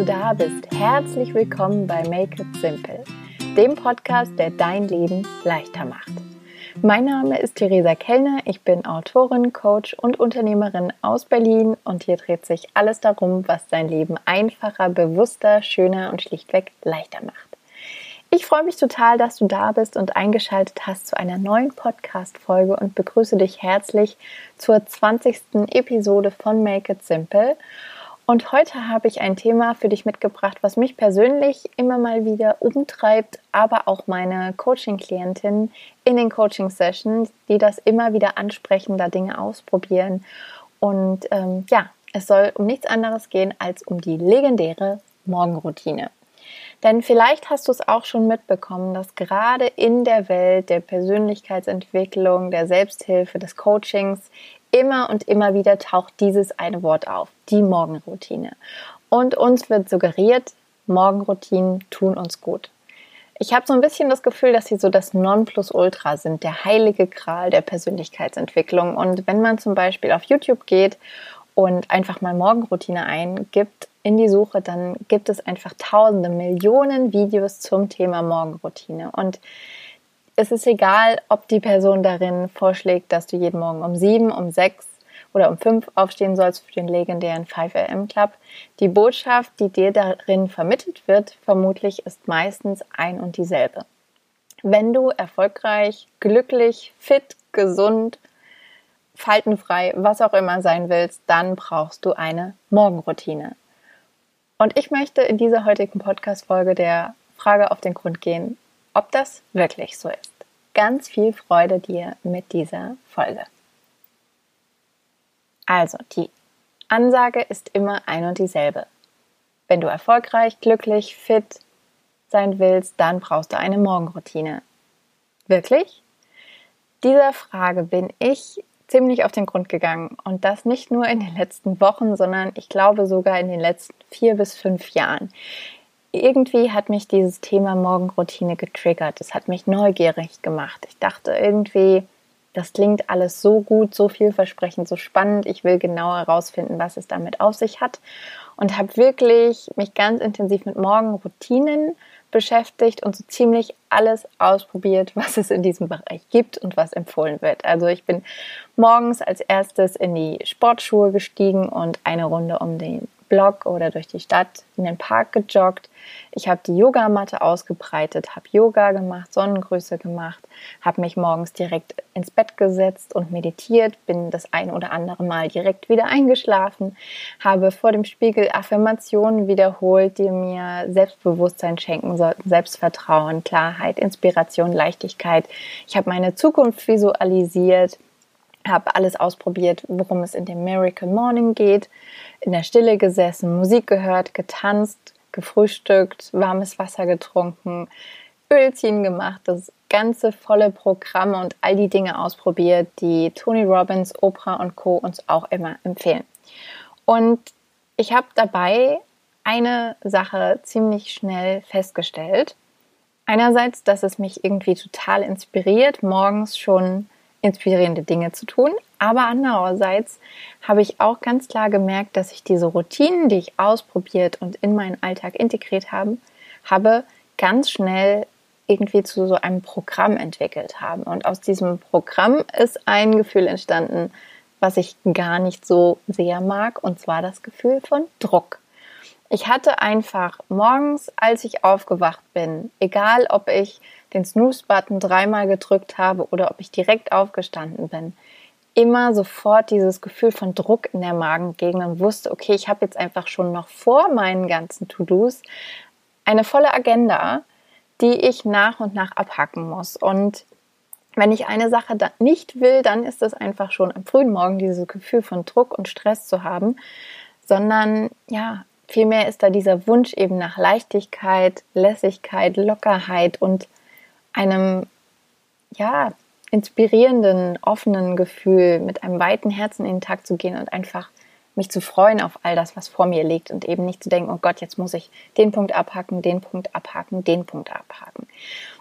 du da bist. Herzlich willkommen bei Make It Simple, dem Podcast, der dein Leben leichter macht. Mein Name ist Theresa Kellner, ich bin Autorin, Coach und Unternehmerin aus Berlin und hier dreht sich alles darum, was dein Leben einfacher, bewusster, schöner und schlichtweg leichter macht. Ich freue mich total, dass du da bist und eingeschaltet hast zu einer neuen Podcast-Folge und begrüße dich herzlich zur 20. Episode von Make It Simple. Und heute habe ich ein Thema für dich mitgebracht, was mich persönlich immer mal wieder umtreibt, aber auch meine Coaching-Klientinnen in den Coaching-Sessions, die das immer wieder ansprechen, da Dinge ausprobieren. Und ähm, ja, es soll um nichts anderes gehen als um die legendäre Morgenroutine. Denn vielleicht hast du es auch schon mitbekommen, dass gerade in der Welt der Persönlichkeitsentwicklung, der Selbsthilfe, des Coachings immer und immer wieder taucht dieses eine Wort auf, die Morgenroutine. Und uns wird suggeriert, Morgenroutinen tun uns gut. Ich habe so ein bisschen das Gefühl, dass sie so das Nonplusultra sind, der heilige Gral der Persönlichkeitsentwicklung. Und wenn man zum Beispiel auf YouTube geht und einfach mal Morgenroutine eingibt in die Suche, dann gibt es einfach tausende, Millionen Videos zum Thema Morgenroutine. Und es ist egal, ob die Person darin vorschlägt, dass du jeden Morgen um sieben, um sechs oder um fünf aufstehen sollst für den legendären 5am Club. Die Botschaft, die dir darin vermittelt wird, vermutlich ist meistens ein und dieselbe. Wenn du erfolgreich, glücklich, fit, gesund faltenfrei, was auch immer sein willst, dann brauchst du eine Morgenroutine. Und ich möchte in dieser heutigen Podcast-Folge der Frage auf den Grund gehen, ob das wirklich so ist. Ganz viel Freude dir mit dieser Folge. Also, die Ansage ist immer ein und dieselbe. Wenn du erfolgreich, glücklich, fit sein willst, dann brauchst du eine Morgenroutine. Wirklich? Dieser Frage bin ich ziemlich auf den Grund gegangen. Und das nicht nur in den letzten Wochen, sondern ich glaube sogar in den letzten vier bis fünf Jahren. Irgendwie hat mich dieses Thema Morgenroutine getriggert. Es hat mich neugierig gemacht. Ich dachte irgendwie, das klingt alles so gut, so vielversprechend, so spannend. Ich will genau herausfinden, was es damit auf sich hat. Und habe wirklich mich ganz intensiv mit Morgenroutinen beschäftigt und so ziemlich alles ausprobiert, was es in diesem Bereich gibt und was empfohlen wird. Also ich bin morgens als erstes in die Sportschuhe gestiegen und eine Runde um den Block oder durch die Stadt in den Park gejoggt. Ich habe die Yogamatte ausgebreitet, habe Yoga gemacht, Sonnengrüße gemacht, habe mich morgens direkt ins Bett gesetzt und meditiert, bin das ein oder andere Mal direkt wieder eingeschlafen, habe vor dem Spiegel Affirmationen wiederholt, die mir Selbstbewusstsein schenken sollten, Selbstvertrauen, Klarheit, Inspiration, Leichtigkeit. Ich habe meine Zukunft visualisiert habe alles ausprobiert, worum es in dem Miracle Morning geht, in der Stille gesessen, Musik gehört, getanzt, gefrühstückt, warmes Wasser getrunken, Ölchen gemacht, das ganze volle Programm und all die Dinge ausprobiert, die Tony Robbins, Oprah und Co. uns auch immer empfehlen. Und ich habe dabei eine Sache ziemlich schnell festgestellt. Einerseits, dass es mich irgendwie total inspiriert, morgens schon inspirierende Dinge zu tun. Aber andererseits habe ich auch ganz klar gemerkt, dass ich diese Routinen, die ich ausprobiert und in meinen Alltag integriert habe, habe ganz schnell irgendwie zu so einem Programm entwickelt haben. Und aus diesem Programm ist ein Gefühl entstanden, was ich gar nicht so sehr mag, und zwar das Gefühl von Druck. Ich hatte einfach morgens, als ich aufgewacht bin, egal ob ich den Snooze-Button dreimal gedrückt habe oder ob ich direkt aufgestanden bin, immer sofort dieses Gefühl von Druck in der Magengegend und wusste, okay, ich habe jetzt einfach schon noch vor meinen ganzen To-Dos eine volle Agenda, die ich nach und nach abhacken muss. Und wenn ich eine Sache nicht will, dann ist es einfach schon am frühen Morgen dieses Gefühl von Druck und Stress zu haben, sondern ja, Vielmehr ist da dieser Wunsch eben nach Leichtigkeit, Lässigkeit, Lockerheit und einem, ja, inspirierenden, offenen Gefühl, mit einem weiten Herzen in den Tag zu gehen und einfach mich zu freuen auf all das, was vor mir liegt und eben nicht zu denken, oh Gott, jetzt muss ich den Punkt abhaken, den Punkt abhaken, den Punkt abhaken.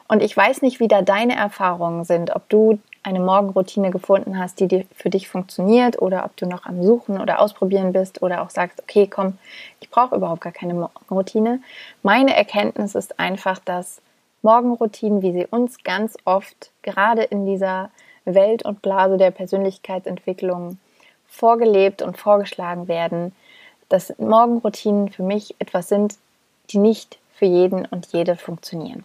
Und ich weiß nicht, wie da deine Erfahrungen sind, ob du eine Morgenroutine gefunden hast, die für dich funktioniert oder ob du noch am Suchen oder Ausprobieren bist oder auch sagst, okay, komm, ich brauche überhaupt gar keine Morgenroutine. Meine Erkenntnis ist einfach, dass Morgenroutinen, wie sie uns ganz oft gerade in dieser Welt und Blase der Persönlichkeitsentwicklung vorgelebt und vorgeschlagen werden, dass Morgenroutinen für mich etwas sind, die nicht für jeden und jede funktionieren.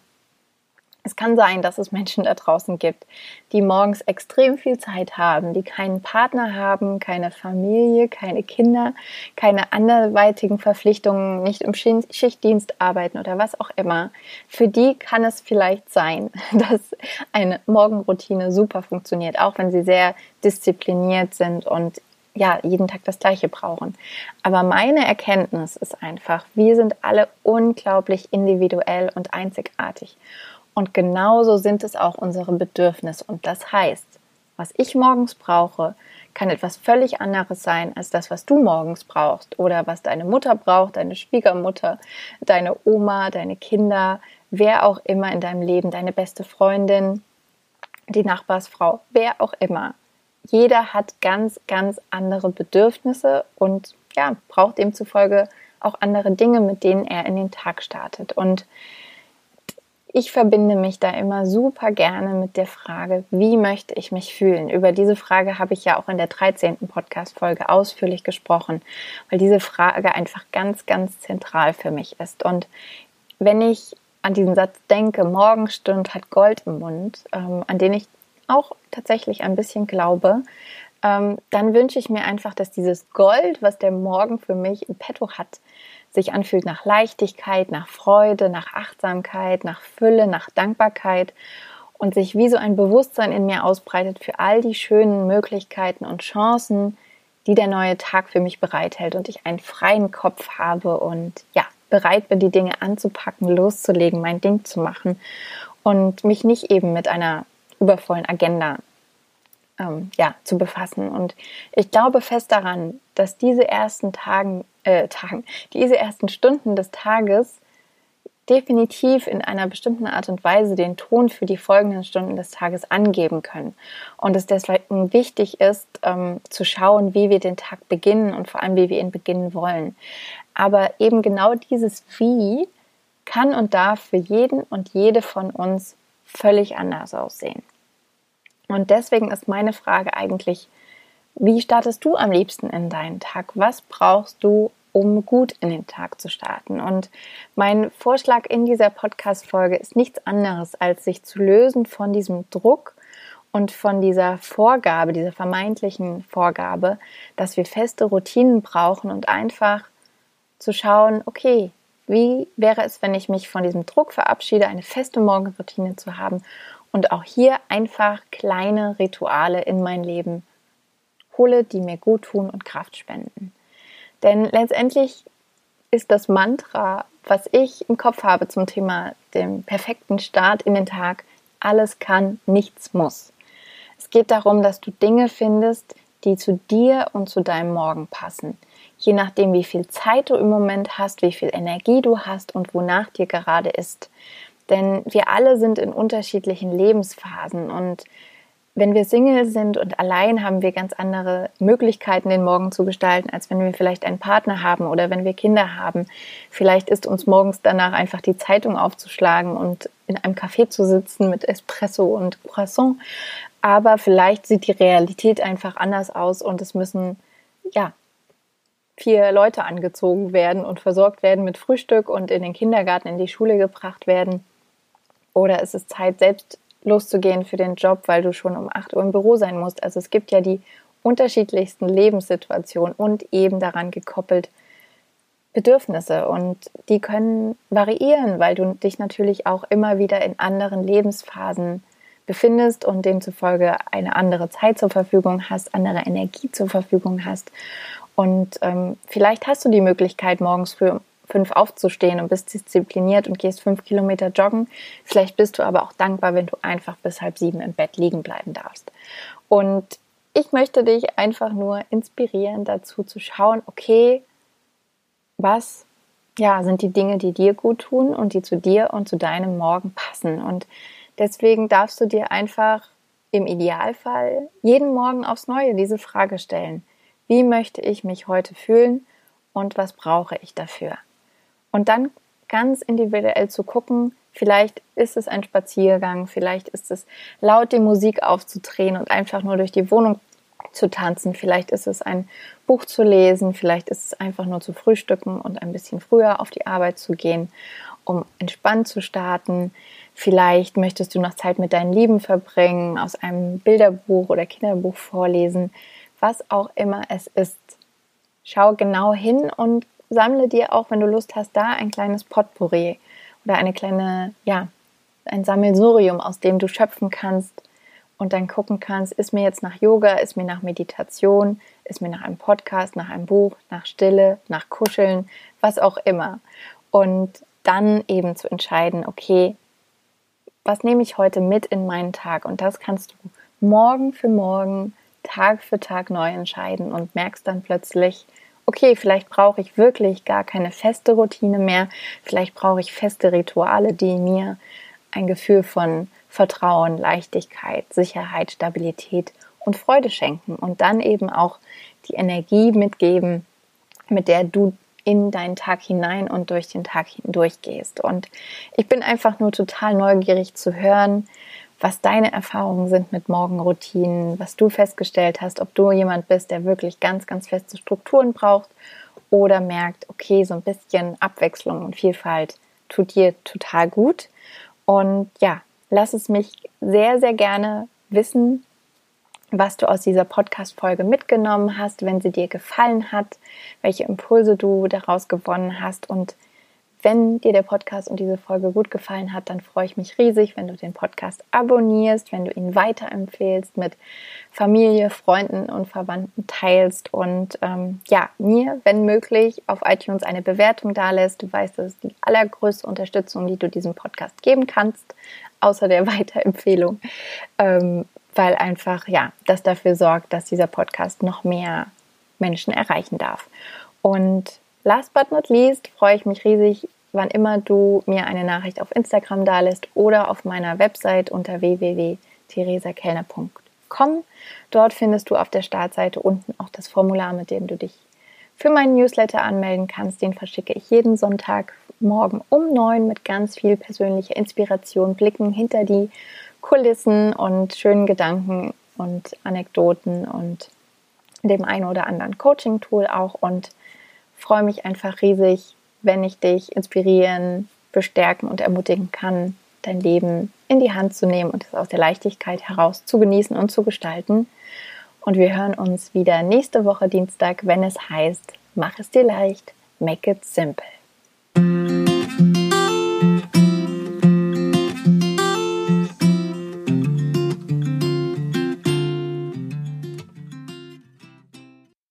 Es kann sein, dass es Menschen da draußen gibt, die morgens extrem viel Zeit haben, die keinen Partner haben, keine Familie, keine Kinder, keine anderweitigen Verpflichtungen, nicht im Schichtdienst arbeiten oder was auch immer. Für die kann es vielleicht sein, dass eine Morgenroutine super funktioniert, auch wenn sie sehr diszipliniert sind und ja, jeden Tag das Gleiche brauchen. Aber meine Erkenntnis ist einfach, wir sind alle unglaublich individuell und einzigartig. Und genauso sind es auch unsere Bedürfnisse. Und das heißt, was ich morgens brauche, kann etwas völlig anderes sein als das, was du morgens brauchst oder was deine Mutter braucht, deine Schwiegermutter, deine Oma, deine Kinder, wer auch immer in deinem Leben, deine beste Freundin, die Nachbarsfrau, wer auch immer. Jeder hat ganz, ganz andere Bedürfnisse und ja, braucht demzufolge auch andere Dinge, mit denen er in den Tag startet. Und ich verbinde mich da immer super gerne mit der Frage, wie möchte ich mich fühlen? Über diese Frage habe ich ja auch in der 13. Podcast-Folge ausführlich gesprochen, weil diese Frage einfach ganz, ganz zentral für mich ist. Und wenn ich an diesen Satz denke, Morgenstund hat Gold im Mund, ähm, an den ich auch tatsächlich ein bisschen glaube, ähm, dann wünsche ich mir einfach, dass dieses Gold, was der Morgen für mich im Petto hat, sich anfühlt nach Leichtigkeit, nach Freude, nach Achtsamkeit, nach Fülle, nach Dankbarkeit und sich wie so ein Bewusstsein in mir ausbreitet für all die schönen Möglichkeiten und Chancen, die der neue Tag für mich bereithält und ich einen freien Kopf habe und ja, bereit bin, die Dinge anzupacken, loszulegen, mein Ding zu machen und mich nicht eben mit einer übervollen Agenda ähm, ja, zu befassen. Und ich glaube fest daran, dass diese ersten Tagen, äh, Tagen, diese ersten Stunden des Tages definitiv in einer bestimmten Art und Weise den Ton für die folgenden Stunden des Tages angeben können. Und es deswegen wichtig ist, ähm, zu schauen, wie wir den Tag beginnen und vor allem, wie wir ihn beginnen wollen. Aber eben genau dieses Wie kann und darf für jeden und jede von uns völlig anders aussehen. Und deswegen ist meine Frage eigentlich, wie startest du am liebsten in deinen Tag? Was brauchst du, um gut in den Tag zu starten? Und mein Vorschlag in dieser Podcast-Folge ist nichts anderes, als sich zu lösen von diesem Druck und von dieser Vorgabe, dieser vermeintlichen Vorgabe, dass wir feste Routinen brauchen und einfach zu schauen, okay, wie wäre es, wenn ich mich von diesem Druck verabschiede, eine feste Morgenroutine zu haben und auch hier einfach kleine Rituale in mein Leben hole, die mir gut tun und Kraft spenden. Denn letztendlich ist das Mantra, was ich im Kopf habe zum Thema dem perfekten Start in den Tag, alles kann, nichts muss. Es geht darum, dass du Dinge findest, die zu dir und zu deinem Morgen passen. Je nachdem, wie viel Zeit du im Moment hast, wie viel Energie du hast und wonach dir gerade ist. Denn wir alle sind in unterschiedlichen Lebensphasen und wenn wir Single sind und allein haben wir ganz andere Möglichkeiten, den Morgen zu gestalten, als wenn wir vielleicht einen Partner haben oder wenn wir Kinder haben. Vielleicht ist uns morgens danach einfach die Zeitung aufzuschlagen und in einem Café zu sitzen mit Espresso und Croissant. Aber vielleicht sieht die Realität einfach anders aus und es müssen, ja, vier Leute angezogen werden und versorgt werden mit Frühstück und in den Kindergarten, in die Schule gebracht werden. Oder ist es Zeit, selbst loszugehen für den Job, weil du schon um 8 Uhr im Büro sein musst? Also es gibt ja die unterschiedlichsten Lebenssituationen und eben daran gekoppelt Bedürfnisse. Und die können variieren, weil du dich natürlich auch immer wieder in anderen Lebensphasen befindest und demzufolge eine andere Zeit zur Verfügung hast, andere Energie zur Verfügung hast. Und ähm, vielleicht hast du die Möglichkeit, morgens früh fünf aufzustehen und bist diszipliniert und gehst fünf Kilometer joggen. Vielleicht bist du aber auch dankbar, wenn du einfach bis halb sieben im Bett liegen bleiben darfst. Und ich möchte dich einfach nur inspirieren, dazu zu schauen, okay, was ja, sind die Dinge, die dir gut tun und die zu dir und zu deinem Morgen passen. Und deswegen darfst du dir einfach im Idealfall jeden Morgen aufs Neue diese Frage stellen. Wie möchte ich mich heute fühlen und was brauche ich dafür? Und dann ganz individuell zu gucken, vielleicht ist es ein Spaziergang, vielleicht ist es laut die Musik aufzudrehen und einfach nur durch die Wohnung zu tanzen, vielleicht ist es ein Buch zu lesen, vielleicht ist es einfach nur zu frühstücken und ein bisschen früher auf die Arbeit zu gehen, um entspannt zu starten. Vielleicht möchtest du noch Zeit mit deinen Lieben verbringen, aus einem Bilderbuch oder Kinderbuch vorlesen, was auch immer es ist. Schau genau hin und sammle dir auch, wenn du Lust hast, da ein kleines Potpourri oder eine kleine, ja, ein Sammelsurium, aus dem du schöpfen kannst und dann gucken kannst, ist mir jetzt nach Yoga, ist mir nach Meditation, ist mir nach einem Podcast, nach einem Buch, nach Stille, nach Kuscheln, was auch immer. Und dann eben zu entscheiden, okay, was nehme ich heute mit in meinen Tag? Und das kannst du morgen für morgen, Tag für Tag neu entscheiden und merkst dann plötzlich, okay, vielleicht brauche ich wirklich gar keine feste Routine mehr, vielleicht brauche ich feste Rituale, die mir ein Gefühl von Vertrauen, Leichtigkeit, Sicherheit, Stabilität und Freude schenken und dann eben auch die Energie mitgeben, mit der du in deinen Tag hinein und durch den Tag hindurch gehst. Und ich bin einfach nur total neugierig zu hören, was deine Erfahrungen sind mit Morgenroutinen, was du festgestellt hast, ob du jemand bist, der wirklich ganz, ganz feste Strukturen braucht oder merkt, okay, so ein bisschen Abwechslung und Vielfalt tut dir total gut. Und ja, lass es mich sehr, sehr gerne wissen, was du aus dieser Podcast-Folge mitgenommen hast, wenn sie dir gefallen hat, welche Impulse du daraus gewonnen hast. Und wenn dir der Podcast und diese Folge gut gefallen hat, dann freue ich mich riesig, wenn du den Podcast abonnierst, wenn du ihn weiterempfehlst, mit Familie, Freunden und Verwandten teilst und ähm, ja, mir, wenn möglich, auf iTunes eine Bewertung dalässt. Du weißt, das ist die allergrößte Unterstützung, die du diesem Podcast geben kannst, außer der Weiterempfehlung. Ähm, weil einfach, ja, das dafür sorgt, dass dieser Podcast noch mehr Menschen erreichen darf. Und last but not least freue ich mich riesig, wann immer du mir eine Nachricht auf Instagram da lässt oder auf meiner Website unter www.theresakellner.com. Dort findest du auf der Startseite unten auch das Formular, mit dem du dich für meinen Newsletter anmelden kannst. Den verschicke ich jeden Sonntag morgen um neun mit ganz viel persönlicher Inspiration, Blicken hinter die Kulissen und schönen Gedanken und Anekdoten und dem einen oder anderen Coaching-Tool auch und freue mich einfach riesig, wenn ich dich inspirieren, bestärken und ermutigen kann, dein Leben in die Hand zu nehmen und es aus der Leichtigkeit heraus zu genießen und zu gestalten. Und wir hören uns wieder nächste Woche Dienstag, wenn es heißt, mach es dir leicht, make it simple.